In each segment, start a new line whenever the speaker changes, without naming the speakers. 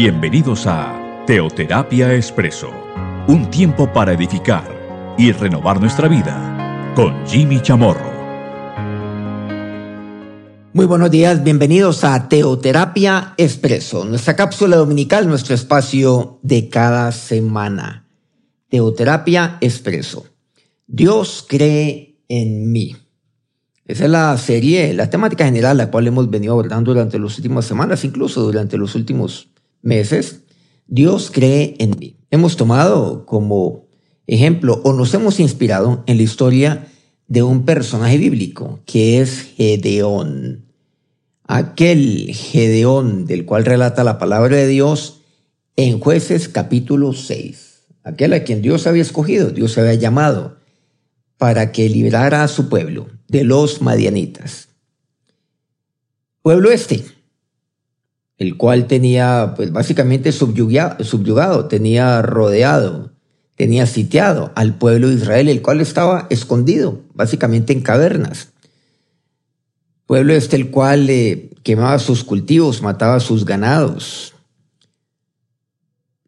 Bienvenidos a Teoterapia Expreso, un tiempo para edificar y renovar nuestra vida con Jimmy Chamorro.
Muy buenos días, bienvenidos a Teoterapia Expreso, nuestra cápsula dominical, nuestro espacio de cada semana. Teoterapia Expreso. Dios cree en mí. Esa es la serie, la temática general la cual hemos venido abordando durante las últimas semanas, incluso durante los últimos meses. Dios cree en mí. Hemos tomado como ejemplo o nos hemos inspirado en la historia de un personaje bíblico que es Gedeón. Aquel Gedeón del cual relata la palabra de Dios en jueces capítulo 6. Aquel a quien Dios había escogido, Dios había llamado para que liberara a su pueblo de los madianitas. Pueblo este, el cual tenía pues básicamente subyugado, tenía rodeado, tenía sitiado al pueblo de Israel, el cual estaba escondido, básicamente en cavernas. Pueblo este el cual eh, quemaba sus cultivos, mataba sus ganados.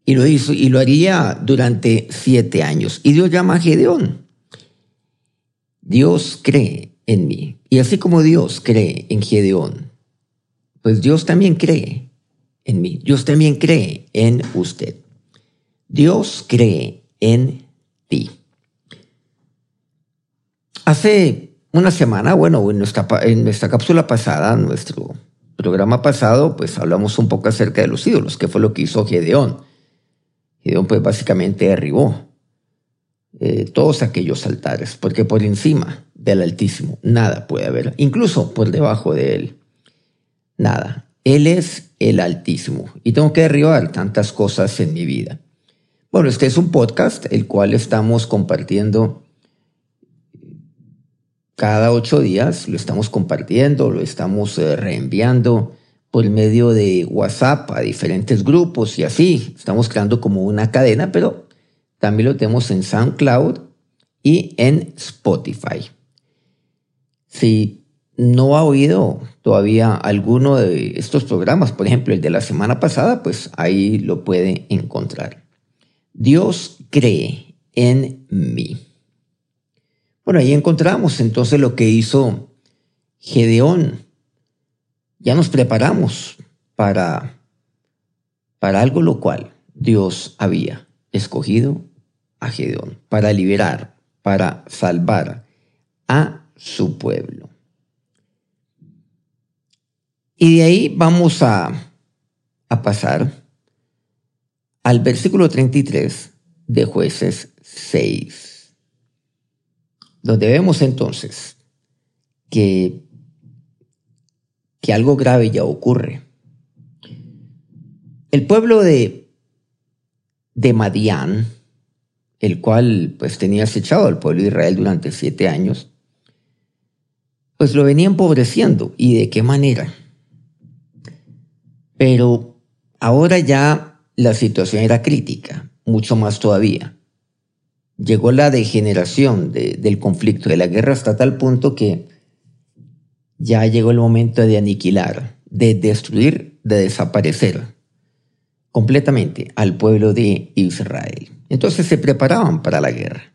Y lo hizo, y lo haría durante siete años. Y Dios llama a Gedeón. Dios cree en mí. Y así como Dios cree en Gedeón, pues Dios también cree en mí. Dios también cree en usted. Dios cree en ti. Hace una semana, bueno, en nuestra, cápsula pasada, nuestro programa pasado, pues hablamos un poco acerca de los ídolos, que fue lo que hizo Gedeón. Gedeón pues básicamente derribó eh, todos aquellos altares, porque por encima del Altísimo nada puede haber, incluso por debajo de él, nada. Él es el Altísimo y tengo que derribar tantas cosas en mi vida. Bueno, este es un podcast el cual estamos compartiendo cada ocho días, lo estamos compartiendo, lo estamos eh, reenviando por medio de WhatsApp a diferentes grupos y así. Estamos creando como una cadena, pero también lo tenemos en SoundCloud y en Spotify. Si no ha oído todavía alguno de estos programas, por ejemplo el de la semana pasada, pues ahí lo puede encontrar. Dios cree en mí. Bueno, ahí encontramos entonces lo que hizo Gedeón. Ya nos preparamos para, para algo lo cual Dios había escogido a Gedeón para liberar, para salvar a su pueblo. Y de ahí vamos a, a pasar al versículo 33 de jueces 6, donde vemos entonces que, que algo grave ya ocurre. El pueblo de, de Madián, el cual pues tenía acechado al pueblo de Israel durante siete años, pues lo venía empobreciendo. ¿Y de qué manera? Pero ahora ya la situación era crítica, mucho más todavía. Llegó la degeneración del conflicto, de la guerra hasta tal punto que ya llegó el momento de aniquilar, de destruir, de desaparecer completamente al pueblo de Israel. Entonces se preparaban para la guerra.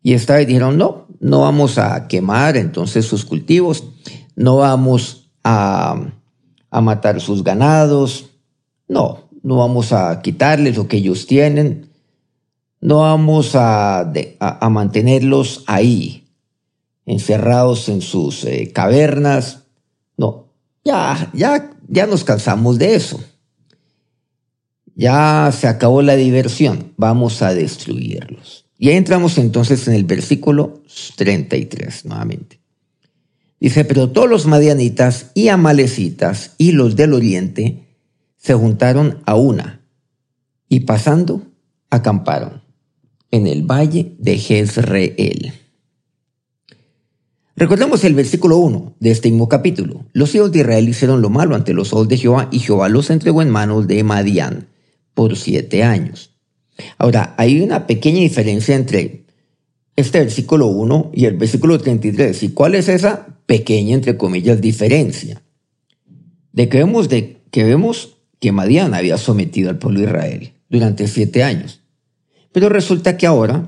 Y esta vez dijeron, no, no vamos a quemar entonces sus cultivos, no vamos a, a matar sus ganados, no, no vamos a quitarles lo que ellos tienen, no vamos a, a, mantenerlos ahí, encerrados en sus eh, cavernas, no, ya, ya, ya nos cansamos de eso. Ya se acabó la diversión, vamos a destruirlos. Y entramos entonces en el versículo 33 nuevamente. Dice, pero todos los madianitas y amalecitas y los del oriente se juntaron a una y pasando acamparon en el valle de Jezreel. Recordemos el versículo 1 de este mismo capítulo. Los hijos de Israel hicieron lo malo ante los ojos de Jehová y Jehová los entregó en manos de Madián por siete años. Ahora, hay una pequeña diferencia entre este versículo 1 y el versículo 33. ¿Y cuál es esa pequeña, entre comillas, diferencia? De que vemos, de, que, vemos que Madián había sometido al pueblo de Israel durante siete años. Pero resulta que ahora,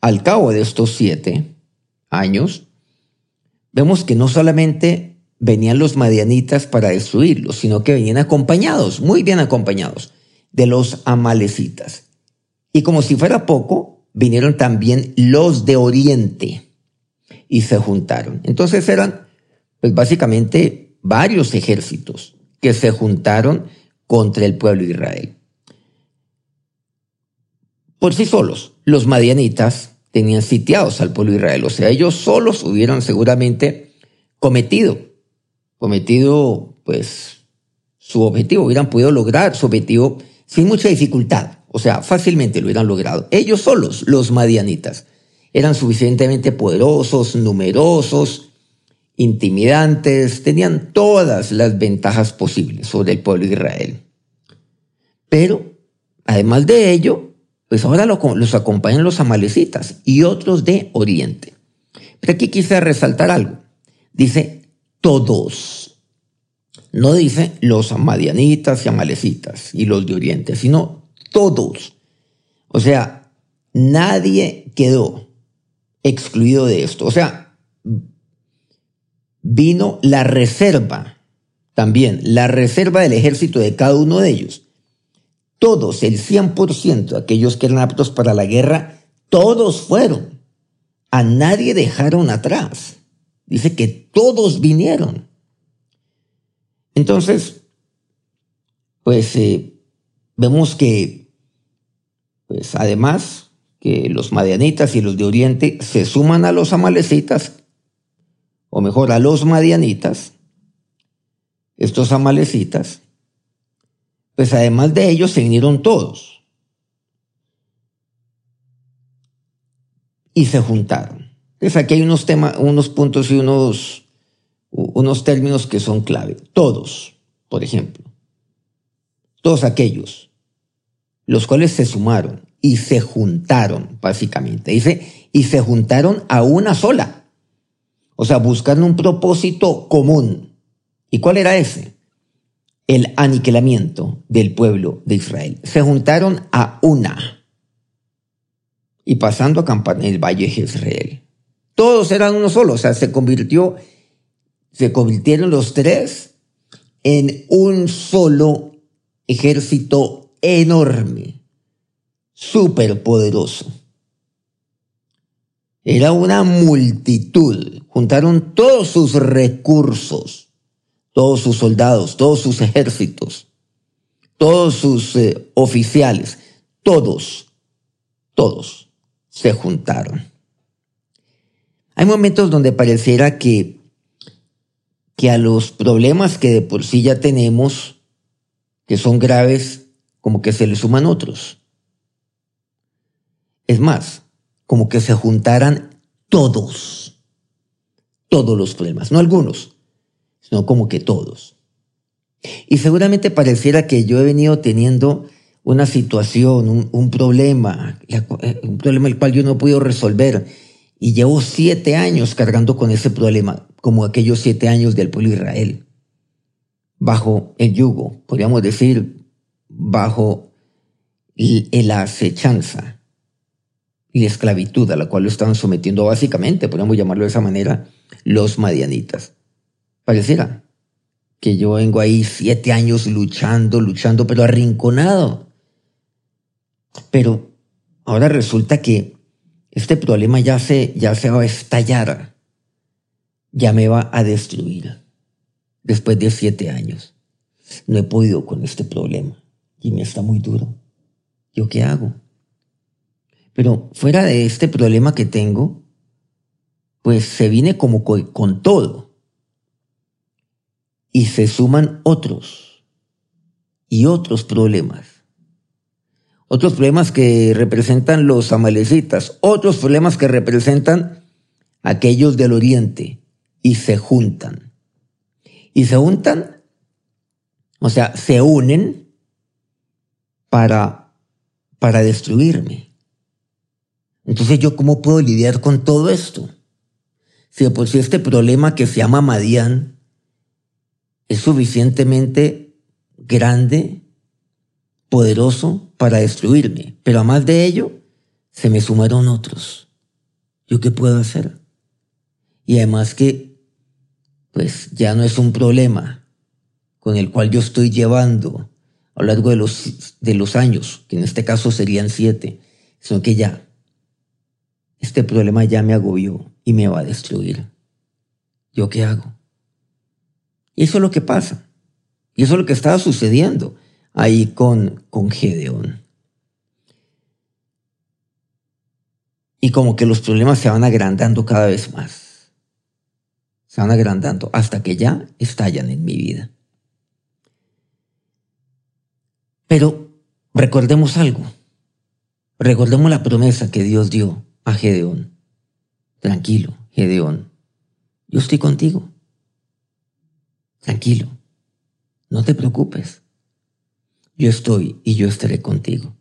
al cabo de estos siete años, vemos que no solamente venían los madianitas para destruirlos, sino que venían acompañados, muy bien acompañados, de los amalecitas. Y como si fuera poco, vinieron también los de Oriente y se juntaron. Entonces eran, pues básicamente, varios ejércitos que se juntaron contra el pueblo de Israel. Por sí solos, los madianitas tenían sitiados al pueblo de Israel, o sea, ellos solos hubieran seguramente cometido, cometido, pues, su objetivo, hubieran podido lograr su objetivo sin mucha dificultad. O sea, fácilmente lo hubieran logrado. Ellos solos, los madianitas, eran suficientemente poderosos, numerosos, intimidantes, tenían todas las ventajas posibles sobre el pueblo de Israel. Pero, además de ello, pues ahora los acompañan los amalecitas y otros de Oriente. Pero aquí quise resaltar algo. Dice todos. No dice los madianitas y amalecitas y los de Oriente, sino todos. O sea, nadie quedó excluido de esto. O sea, vino la reserva también, la reserva del ejército de cada uno de ellos. Todos, el 100%, aquellos que eran aptos para la guerra, todos fueron. A nadie dejaron atrás. Dice que todos vinieron. Entonces, pues eh, vemos que pues además que los madianitas y los de Oriente se suman a los amalecitas, o mejor, a los madianitas, estos amalecitas, pues además de ellos se vinieron todos y se juntaron. Entonces aquí hay unos, temas, unos puntos y unos, unos términos que son clave. Todos, por ejemplo. Todos aquellos los cuales se sumaron y se juntaron, básicamente. Dice, y se juntaron a una sola. O sea, buscando un propósito común. ¿Y cuál era ese? El aniquilamiento del pueblo de Israel. Se juntaron a una. Y pasando a el valle de Israel. Todos eran uno solo. O sea, se convirtió, se convirtieron los tres en un solo ejército enorme, súper poderoso. Era una multitud. Juntaron todos sus recursos, todos sus soldados, todos sus ejércitos, todos sus eh, oficiales, todos, todos se juntaron. Hay momentos donde pareciera que, que a los problemas que de por sí ya tenemos, que son graves, como que se le suman otros. Es más, como que se juntaran todos, todos los problemas, no algunos, sino como que todos. Y seguramente pareciera que yo he venido teniendo una situación, un, problema, eh, un problema el cual yo no he podido resolver. Y llevo siete años cargando con ese problema, como aquellos siete años del pueblo de Israel, bajo el yugo, podríamos decir, bajo la acechanza y la esclavitud a la cual lo estaban sometiendo básicamente, podemos llamarlo de esa manera, los madianitas. Pareciera que yo vengo ahí siete años luchando, luchando, pero arrinconado. Pero ahora resulta que este problema ya se, ya se va a estallar, ya me va a destruir después de siete años. No he podido con este problema y me está muy duro. ¿Yo qué hago? Pero fuera de este problema que tengo, pues se viene como con todo. Y se suman otros y otros problemas. Otros problemas que representan los amalecitas, otros problemas que representan aquellos del oriente y se juntan. Y se juntan, o sea, se unen para, para destruirme. Entonces, ¿yo cómo puedo lidiar con todo esto? Si por si este problema que se llama Madián es suficientemente grande poderoso para destruirme, pero a más de ello, se me sumaron otros. ¿Yo qué puedo hacer? Y además que, pues ya no es un problema con el cual yo estoy llevando a lo largo de los, de los años, que en este caso serían siete, sino que ya, este problema ya me agobió y me va a destruir. ¿Yo qué hago? Y eso es lo que pasa. Y eso es lo que estaba sucediendo ahí con, con Gedeón. Y como que los problemas se van agrandando cada vez más. Se van agrandando hasta que ya estallan en mi vida. Pero recordemos algo. Recordemos la promesa que Dios dio a Gedeón. Tranquilo, Gedeón. Yo estoy contigo. Tranquilo. No te preocupes. Yo estoy y yo estaré contigo.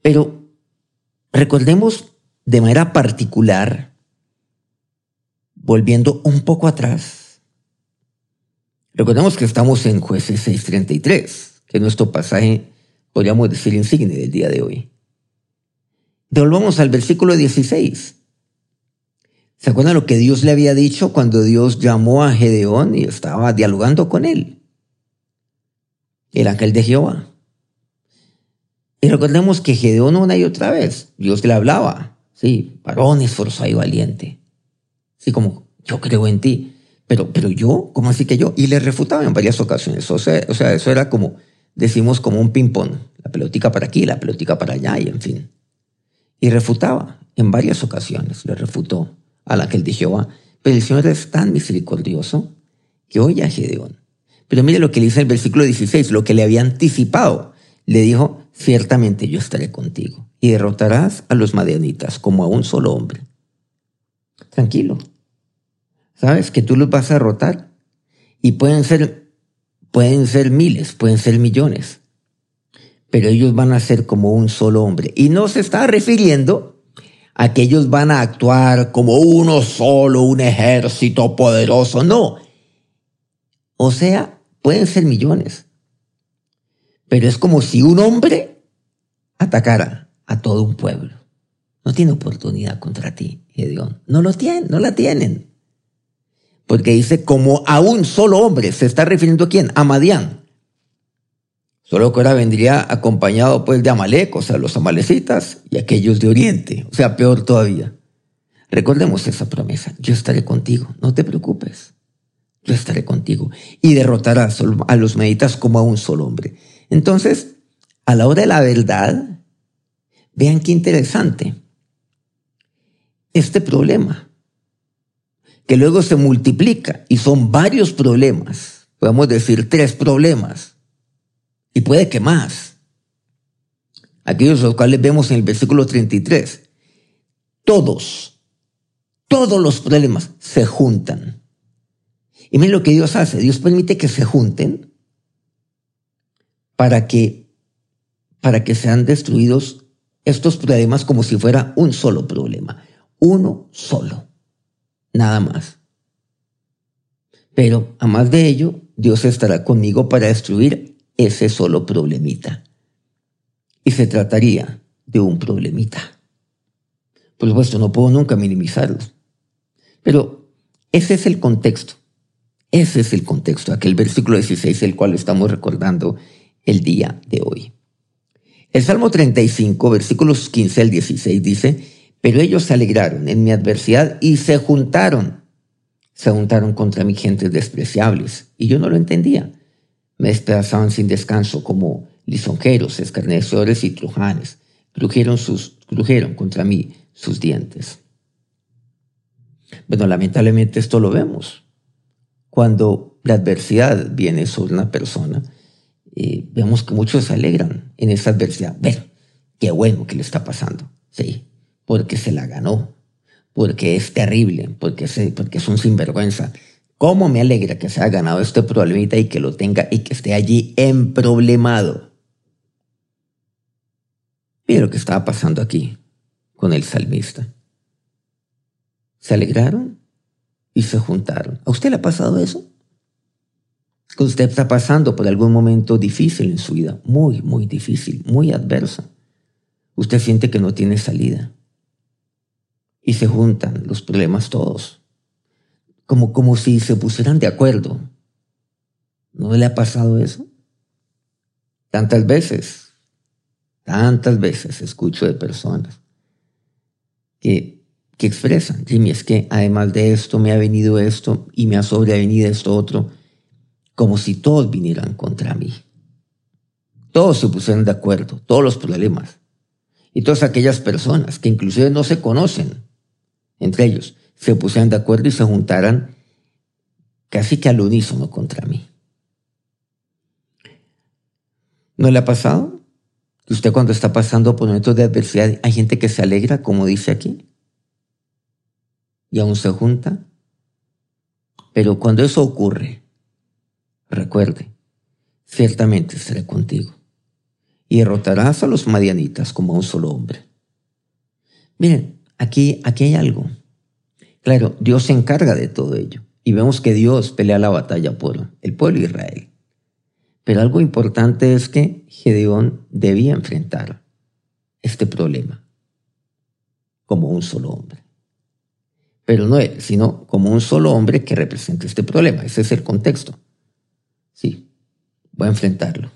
Pero recordemos de manera particular, volviendo un poco atrás, recordemos que estamos en jueces 633, que es nuestro pasaje, podríamos decir, insigne del día de hoy. Volvamos al versículo 16. ¿Se acuerdan lo que Dios le había dicho cuando Dios llamó a Gedeón y estaba dialogando con él? El ángel de Jehová. Y recordemos que Gedeón una y otra vez, Dios le hablaba, sí, varón esforzado y valiente. Sí, como, yo creo en ti. Pero, pero yo, ¿cómo así que yo? Y le refutaba en varias ocasiones. O sea, o sea eso era como, decimos, como un ping-pong. La pelotica para aquí, la pelotica para allá, y en fin. Y refutaba en varias ocasiones, le refutó al ángel de Jehová. Pero el Señor es tan misericordioso que oye a Gedeón. Pero mire lo que le dice el versículo 16, lo que le había anticipado. Le dijo, ciertamente yo estaré contigo y derrotarás a los madianitas como a un solo hombre. Tranquilo. ¿Sabes que tú los vas a derrotar? Y pueden ser, pueden ser miles, pueden ser millones. Pero ellos van a ser como un solo hombre. Y no se está refiriendo a que ellos van a actuar como uno solo, un ejército poderoso. No. O sea, pueden ser millones. Pero es como si un hombre atacara a todo un pueblo. No tiene oportunidad contra ti, Gedeón. No lo tienen, no la tienen. Porque dice como a un solo hombre. ¿Se está refiriendo a quién? A Madián. Solo que ahora vendría acompañado pues de Amalek, o sea, los amalecitas y aquellos de Oriente, o sea, peor todavía. Recordemos esa promesa, yo estaré contigo, no te preocupes, yo estaré contigo. Y derrotarás a los meditas como a un solo hombre. Entonces, a la hora de la verdad, vean qué interesante este problema, que luego se multiplica y son varios problemas, podemos decir tres problemas y puede que más. Aquellos los cuales vemos en el versículo 33. Todos, todos los problemas se juntan. Y miren lo que Dios hace. Dios permite que se junten para que, para que sean destruidos estos problemas como si fuera un solo problema. Uno solo. Nada más. Pero a más de ello, Dios estará conmigo para destruir ese solo problemita. Y se trataría de un problemita. Por supuesto, no puedo nunca minimizarlo. Pero ese es el contexto. Ese es el contexto, aquel versículo 16, el cual estamos recordando el día de hoy. El Salmo 35, versículos 15 al 16 dice, pero ellos se alegraron en mi adversidad y se juntaron. Se juntaron contra mi gentes despreciables. Y yo no lo entendía me despedazaban sin descanso como lisonjeros, escarnecedores y trujanes. Crujeron, sus, crujeron contra mí sus dientes. Bueno, lamentablemente esto lo vemos. Cuando la adversidad viene sobre una persona, eh, vemos que muchos se alegran en esa adversidad. Ver, qué bueno que le está pasando. Sí, porque se la ganó, porque es terrible, porque, se, porque es un sinvergüenza, ¿Cómo me alegra que se haya ganado este problemita y que lo tenga y que esté allí emproblemado? Mira lo que estaba pasando aquí con el salmista. Se alegraron y se juntaron. ¿A usted le ha pasado eso? que usted está pasando por algún momento difícil en su vida, muy, muy difícil, muy adverso. Usted siente que no tiene salida. Y se juntan los problemas todos, como, como si se pusieran de acuerdo. ¿No le ha pasado eso? Tantas veces, tantas veces escucho de personas que, que expresan, Jimmy, es que además de esto me ha venido esto y me ha sobrevenido esto otro como si todos vinieran contra mí. Todos se pusieran de acuerdo, todos los problemas. Y todas aquellas personas que inclusive no se conocen entre ellos, se pusieran de acuerdo y se juntaran casi que al unísono contra mí. ¿No le ha pasado? Usted cuando está pasando por momentos de adversidad, hay gente que se alegra, como dice aquí, y aún se junta. Pero cuando eso ocurre, Recuerde, ciertamente seré contigo y derrotarás a los madianitas como a un solo hombre. Miren, aquí, aquí hay algo. Claro, Dios se encarga de todo ello y vemos que Dios pelea la batalla por el pueblo de Israel. Pero algo importante es que Gedeón debía enfrentar este problema como un solo hombre. Pero no él, sino como un solo hombre que representa este problema. Ese es el contexto. Sí, voy a enfrentarlo.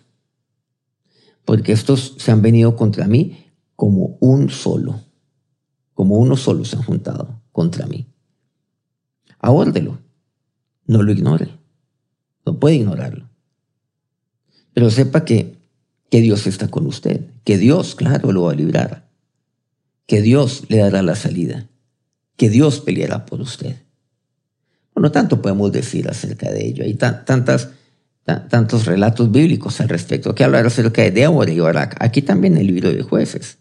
Porque estos se han venido contra mí como un solo. Como uno solo se han juntado contra mí. Abórdelo. No lo ignore. No puede ignorarlo. Pero sepa que, que Dios está con usted. Que Dios, claro, lo va a librar. Que Dios le dará la salida. Que Dios peleará por usted. Bueno, tanto podemos decir acerca de ello. Hay tantas tantos relatos bíblicos al respecto, que hablar acerca de Débora y Barak. Aquí también el libro de jueces.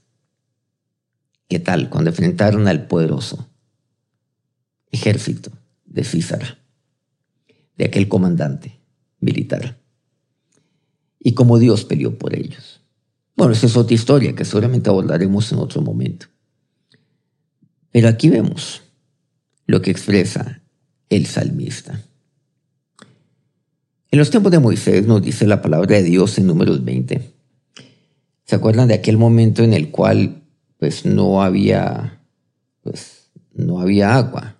¿Qué tal cuando enfrentaron al poderoso ejército de Císara, de aquel comandante militar? Y cómo Dios peleó por ellos. Bueno, esa es otra historia que seguramente abordaremos en otro momento. Pero aquí vemos lo que expresa el salmista. En los tiempos de Moisés nos dice la palabra de Dios en números 20. ¿Se acuerdan de aquel momento en el cual pues no había pues no había agua?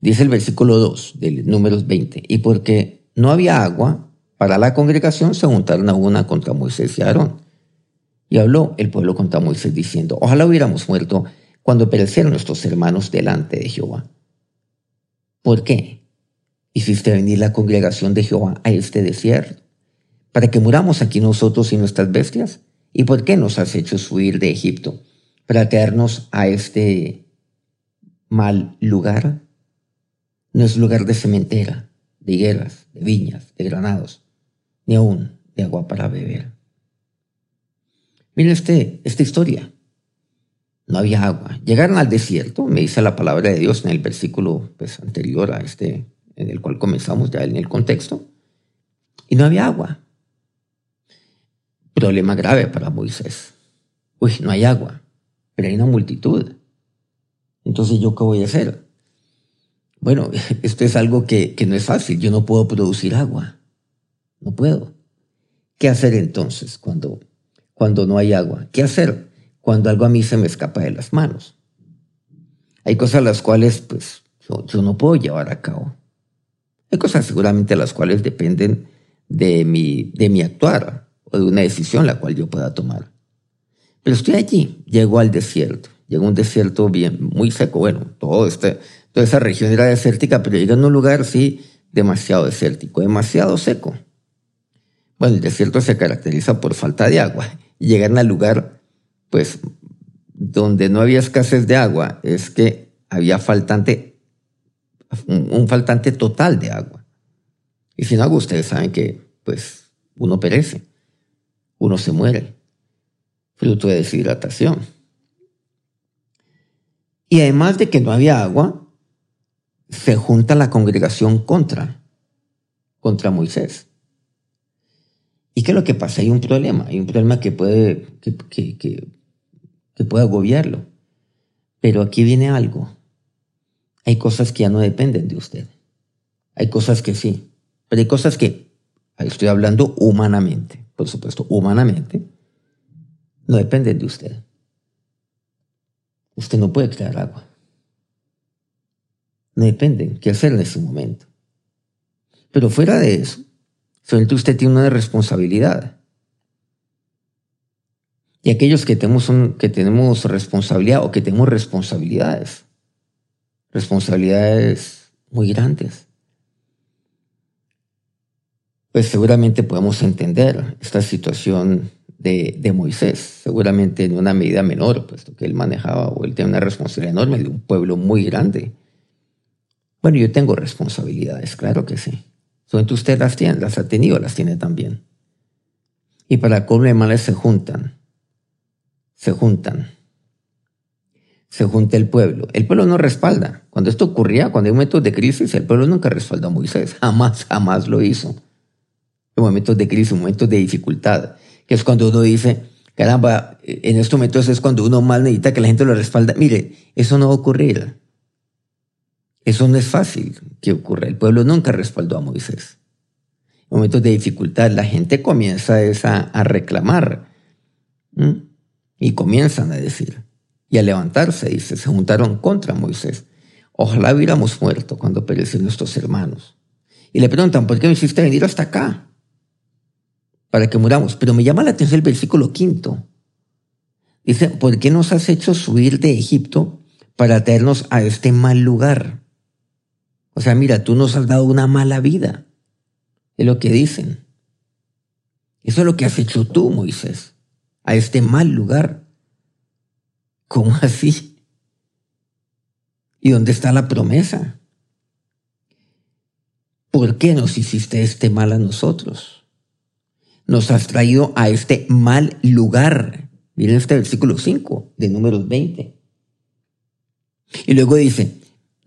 Dice el versículo 2 de números 20, y porque no había agua, para la congregación se juntaron a una contra Moisés y Aarón. Y habló el pueblo contra Moisés diciendo, ojalá hubiéramos muerto cuando perecieron nuestros hermanos delante de Jehová. ¿Por qué? hiciste venir la congregación de Jehová a este desierto, para que muramos aquí nosotros y nuestras bestias? ¿Y por qué nos has hecho subir de Egipto para traernos a este mal lugar? No es lugar de cementera, de higueras, de viñas, de granados, ni aún de agua para beber. Miren este, esta historia. No había agua. Llegaron al desierto, me dice la palabra de Dios en el versículo pues, anterior a este en el cual comenzamos ya en el contexto, y no había agua. Problema grave para Moisés. Uy, no hay agua, pero hay una multitud. Entonces, ¿yo qué voy a hacer? Bueno, esto es algo que, que no es fácil. Yo no puedo producir agua. No puedo. ¿Qué hacer entonces cuando, cuando no hay agua? ¿Qué hacer cuando algo a mí se me escapa de las manos? Hay cosas las cuales pues, yo no puedo llevar a cabo. Hay cosas seguramente las cuales dependen de mi, de mi actuar o de una decisión la cual yo pueda tomar. Pero estoy allí, llego al desierto, llego a un desierto bien, muy seco, bueno, todo este, toda esa región era desértica, pero llegué a un lugar, sí, demasiado desértico, demasiado seco. Bueno, el desierto se caracteriza por falta de agua. Y llegar al lugar, pues, donde no había escasez de agua, es que había faltante un, faltante total de agua. Y sin agua ustedes saben que pues uno perece, uno se muere, fruto de deshidratación. Y además de que no había agua, se junta la congregación contra, contra Moisés. ¿Y qué es lo que pasa? Hay un problema, hay un problema que puede, que, que, que puede agobiarlo. Pero aquí viene algo. Hay cosas que ya no dependen de usted. Hay cosas que sí. Pero hay cosas que, estoy hablando humanamente, por supuesto, humanamente, no dependen de usted. Usted no puede crear agua. No depende qué hacer en ese momento. Pero fuera de eso, solamente usted tiene una responsabilidad. Y aquellos que tenemos, que tenemos responsabilidad o que tenemos responsabilidades, responsabilidades muy grandes, pues seguramente podemos entender esta situación de, de, Moisés, seguramente en una medida menor, puesto que él manejaba o él tenía una responsabilidad enorme de un pueblo muy grande. Bueno, yo tengo responsabilidades, claro que sí. Solamente usted las tiene, las ha tenido, las tiene también. Y para colmo males se juntan se juntan. Se junta el pueblo. El pueblo no respalda. Cuando esto ocurría, cuando hay momentos de crisis, el pueblo nunca respaldó a Moisés. Jamás, jamás lo hizo. En momentos de crisis, en momentos de dificultad, que es cuando uno dice, caramba, en estos momentos es cuando uno más necesita que la gente lo respalda. Mire, eso no va a ocurrir. Eso no es fácil que ocurra. El pueblo nunca respaldó a Moisés. En momentos de dificultad, la gente comienza a, reclamar. Y comienzan a decir, y a levantarse, dice, se juntaron contra Moisés. Ojalá hubiéramos muerto cuando perecieron nuestros hermanos. Y le preguntan, ¿por qué me hiciste venir hasta acá? Para que muramos. Pero me llama la atención el versículo quinto. Dice, ¿por qué nos has hecho subir de Egipto para traernos a este mal lugar? O sea, mira, tú nos has dado una mala vida. Es lo que dicen. Eso es lo que has hecho tú, Moisés a este mal lugar. ¿Cómo así? ¿Y dónde está la promesa? ¿Por qué nos hiciste este mal a nosotros? Nos has traído a este mal lugar. Miren este versículo 5 de números 20. Y luego dice,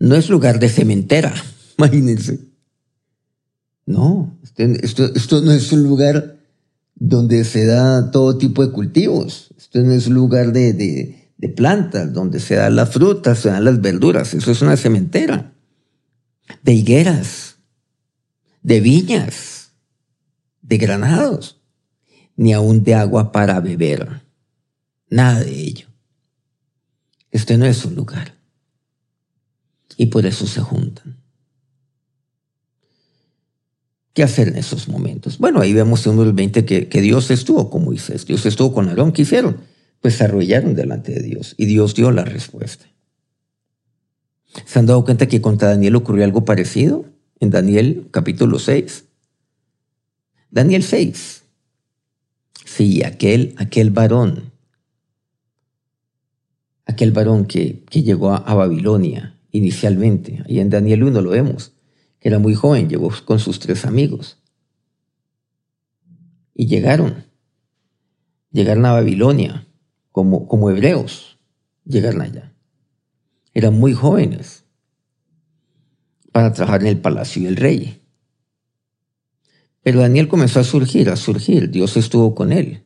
no es lugar de cementera, imagínense. No, este, esto, esto no es un lugar donde se da todo tipo de cultivos. Esto no es un lugar de, de, plantas, donde se dan las frutas, se dan las verduras. Eso es una cementera. De higueras, de viñas, de granados, ni aún de agua para beber. Nada de ello. Este no es un lugar. Y por eso se juntan. ¿Qué hacer en esos momentos? Bueno, ahí vemos en número 20 que, que Dios estuvo con Moisés, Dios estuvo con Aarón. ¿Qué hicieron? Pues se arrollaron delante de Dios y Dios dio la respuesta. ¿Se han dado cuenta que contra Daniel ocurrió algo parecido? En Daniel capítulo 6. Daniel 6. Sí, aquel, aquel varón, aquel varón que, que llegó a Babilonia inicialmente, ahí en Daniel 1 lo vemos que era muy joven, llegó con sus tres amigos. Y llegaron, llegaron a Babilonia como, como hebreos, llegaron allá. Eran muy jóvenes para trabajar en el palacio del rey. Pero Daniel comenzó a surgir, a surgir. Dios estuvo con él.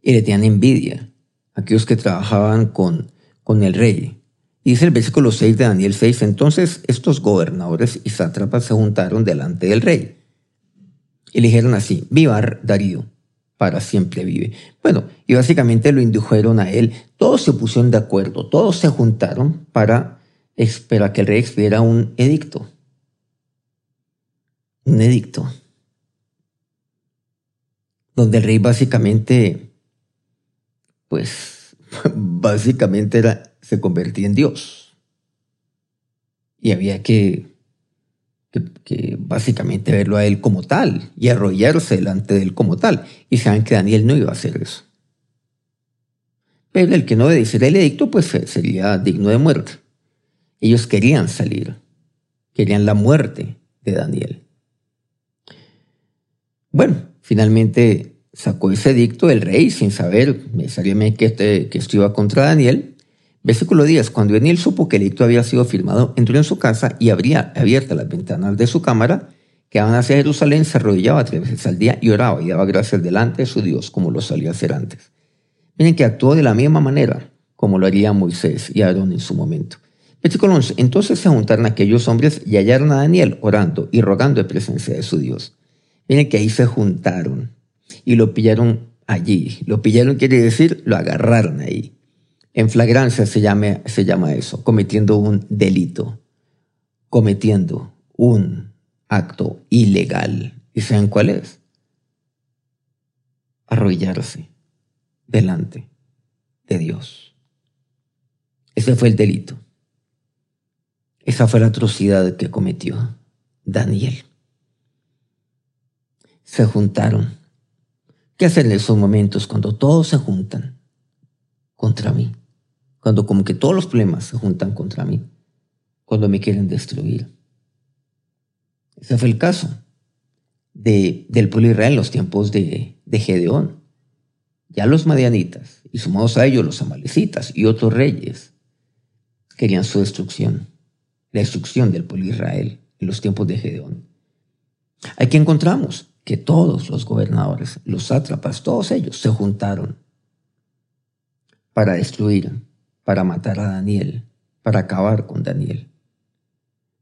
Y le tenían envidia aquellos que trabajaban con, con el rey. Dice el versículo 6 de Daniel 6, entonces estos gobernadores y sátrapas se juntaron delante del rey y le dijeron así, viva Darío, para siempre vive. Bueno, y básicamente lo indujeron a él, todos se pusieron de acuerdo, todos se juntaron para esperar que el rey expidiera un edicto. Un edicto. Donde el rey básicamente, pues, básicamente era se convertía en Dios. Y había que, que, básicamente verlo a él como tal y arrollarse delante de él como tal. Y saben que Daniel no iba a hacer eso. Pero el que no obedeciera el edicto, pues sería digno de muerte. Ellos querían salir, querían la muerte de Daniel. Bueno, finalmente sacó ese edicto el rey sin saber necesariamente que, este, que esto iba contra Daniel Versículo 10. Cuando Daniel supo que el edicto había sido firmado, entró en su casa y abría abiertas las ventanas de su cámara, que hacia Jerusalén, se arrodillaba tres veces al día y oraba y daba gracias delante de su Dios, como lo solía hacer antes. Miren que actuó de la misma manera como lo haría Moisés y Aarón en su momento. Versículo 11. Entonces se juntaron aquellos hombres y hallaron a Daniel orando y rogando en presencia de su Dios. Miren que ahí se juntaron y lo pillaron allí. Lo pillaron quiere decir, lo agarraron ahí. En flagrancia se llama, se llama eso, cometiendo un delito, cometiendo un acto ilegal. ¿Y saben cuál es? Arrodillarse delante de Dios. Ese fue el delito. Esa fue la atrocidad que cometió Daniel. Se juntaron. ¿Qué hacer en esos momentos cuando todos se juntan contra mí? Cuando como que todos los problemas se juntan contra mí. Cuando me quieren destruir. Ese fue el caso de, del pueblo Israel en los tiempos de, de Gedeón. Ya los madianitas, y sumados a ellos los amalecitas y otros reyes, querían su destrucción, la destrucción del pueblo Israel en los tiempos de Gedeón. Aquí encontramos que todos los gobernadores, los sátrapas, todos ellos se juntaron para destruir, para matar a Daniel, para acabar con Daniel.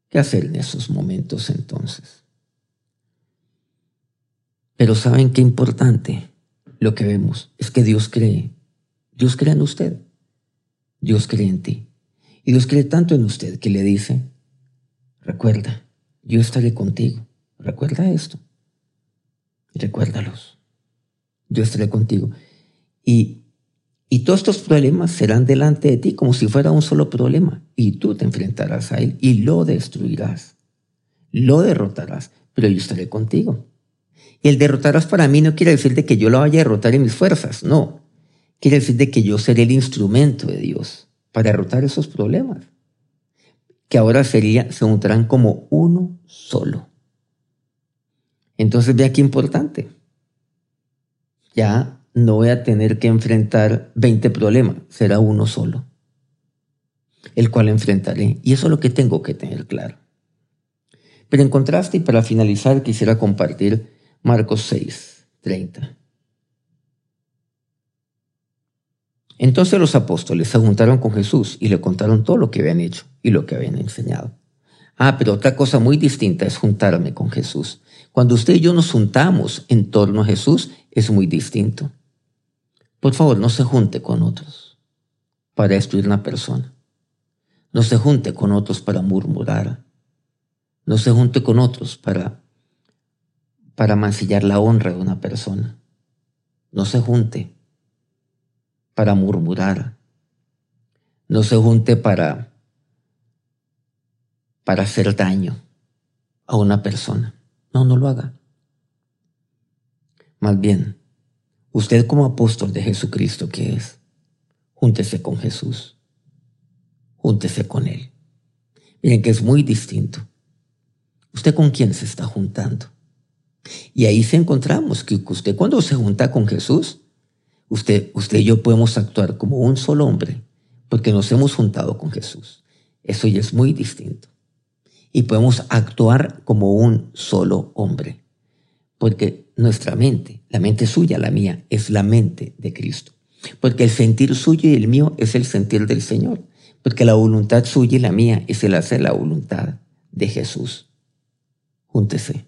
¿Qué hacer en esos momentos entonces? Pero ¿saben qué importante? Lo que vemos es que Dios cree. Dios cree en usted. Dios cree en ti. Y Dios cree tanto en usted que le dice, recuerda, yo estaré contigo. Recuerda esto. Recuérdalos. Yo estaré contigo. Y y todos estos problemas serán delante de ti como si fuera un solo problema. Y tú te enfrentarás a él y lo destruirás. Lo derrotarás, pero yo estaré contigo. Y el derrotarás para mí no quiere decir de que yo lo vaya a derrotar en mis fuerzas, no. Quiere decir de que yo seré el instrumento de Dios para derrotar esos problemas. Que ahora sería, se juntarán como uno solo. Entonces vea qué importante. Ya no voy a tener que enfrentar 20 problemas, será uno solo, el cual enfrentaré. Y eso es lo que tengo que tener claro. Pero en contraste, y para finalizar, quisiera compartir Marcos 6, 30. Entonces los apóstoles se juntaron con Jesús y le contaron todo lo que habían hecho y lo que habían enseñado. Ah, pero otra cosa muy distinta es juntarme con Jesús. Cuando usted y yo nos juntamos en torno a Jesús, es muy distinto. Por favor, no se junte con otros para destruir una persona. No se junte con otros para murmurar. No se junte con otros para, para mancillar la honra de una persona. No se junte para murmurar. No se junte para, para hacer daño a una persona. No, no lo haga. Más bien, Usted como apóstol de Jesucristo que es, júntese con Jesús. Júntese con Él. Miren que es muy distinto. ¿Usted con quién se está juntando? Y ahí se encontramos que usted cuando se junta con Jesús, usted, usted y yo podemos actuar como un solo hombre, porque nos hemos juntado con Jesús. Eso ya es muy distinto. Y podemos actuar como un solo hombre porque nuestra mente, la mente suya, la mía, es la mente de Cristo. Porque el sentir suyo y el mío es el sentir del Señor. Porque la voluntad suya y la mía es el hacer la voluntad de Jesús. Júntese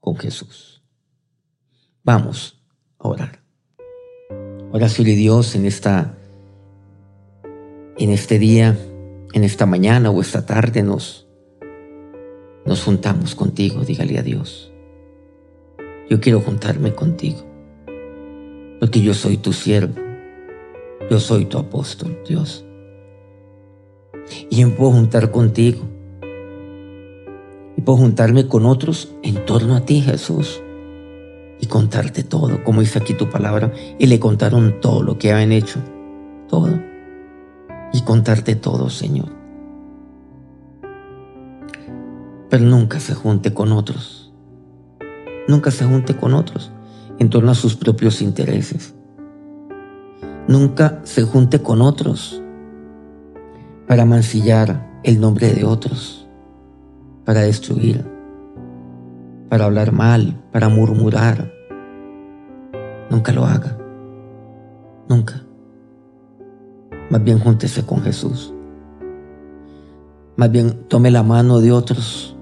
con Jesús. Vamos a orar. Oración de Dios en esta en este día, en esta mañana o esta tarde nos nos juntamos contigo, dígale a Dios. Yo quiero juntarme contigo, porque yo soy tu siervo, yo soy tu apóstol, Dios. Y yo puedo juntar contigo. Y puedo juntarme con otros en torno a ti, Jesús. Y contarte todo, como dice aquí tu palabra. Y le contaron todo lo que habían hecho. Todo. Y contarte todo, Señor. Pero nunca se junte con otros Nunca se junte con otros en torno a sus propios intereses. Nunca se junte con otros para mancillar el nombre de otros, para destruir, para hablar mal, para murmurar. Nunca lo haga. Nunca. Más bien júntese con Jesús. Más bien, tome la mano de otros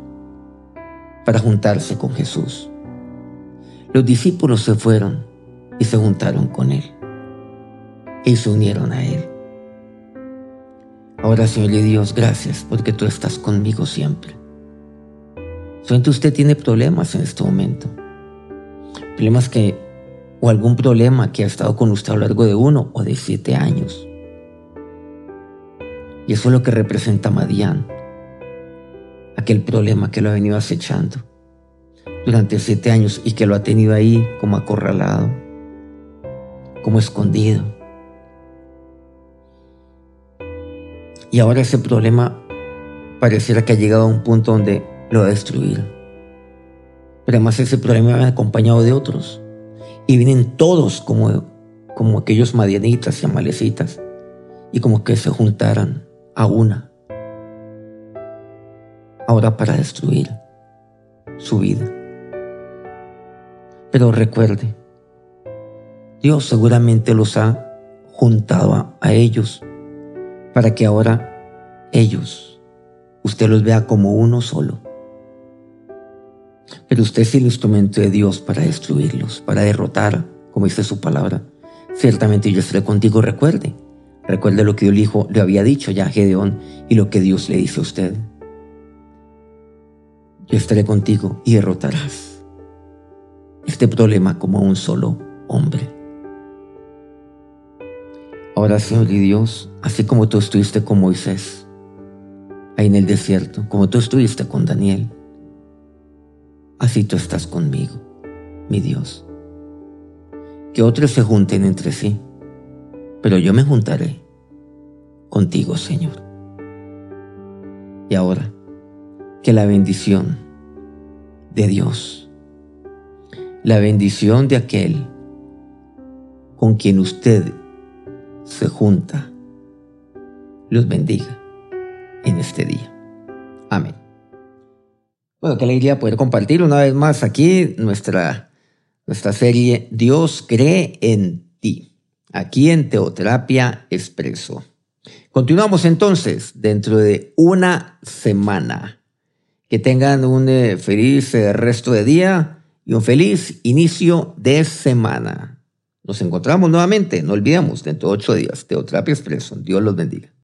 para juntarse con Jesús. Los discípulos se fueron y se juntaron con Él y se unieron a Él. Ahora, Señor y Dios, gracias porque tú estás conmigo siempre. Solamente usted tiene problemas en este momento. Problemas que, o algún problema que ha estado con usted a lo largo de uno o de siete años. Y eso es lo que representa Madián. Aquel problema que lo ha venido acechando durante siete años y que lo ha tenido ahí como acorralado, como escondido. Y ahora ese problema pareciera que ha llegado a un punto donde lo va a destruir. Pero además ese problema va acompañado de otros. Y vienen todos como, como aquellos madianitas y amalecitas. Y como que se juntaran a una. Ahora para destruir su vida. Pero recuerde, Dios seguramente los ha juntado a, ellos para que ahora ellos, usted los vea como uno solo. Pero usted es el instrumento de Dios para destruirlos, para derrotar, como dice su palabra. Ciertamente yo estaré contigo, recuerde. Recuerde lo que el Hijo le había dicho ya a Gedeón y lo que Dios le dice a usted. Yo estaré contigo y derrotarás este problema como un solo hombre. Ahora, Señor y Dios, así como tú estuviste con Moisés, ahí en el desierto, como tú estuviste con Daniel, así tú estás conmigo, mi Dios. Que otros se junten entre sí, pero yo me juntaré contigo, Señor. Y ahora, que la bendición de Dios, la bendición de aquel con quien usted se junta, los bendiga en este día. Amén. Bueno, qué alegría poder compartir una vez más aquí nuestra, nuestra serie Dios cree en ti, aquí en Teoterapia Expreso. Continuamos entonces dentro de una semana. Que tengan un eh, feliz eh, resto de día y un feliz inicio de semana. Nos encontramos nuevamente, no olvidemos, dentro de ocho días. Teoterapia Expreso. Dios los bendiga.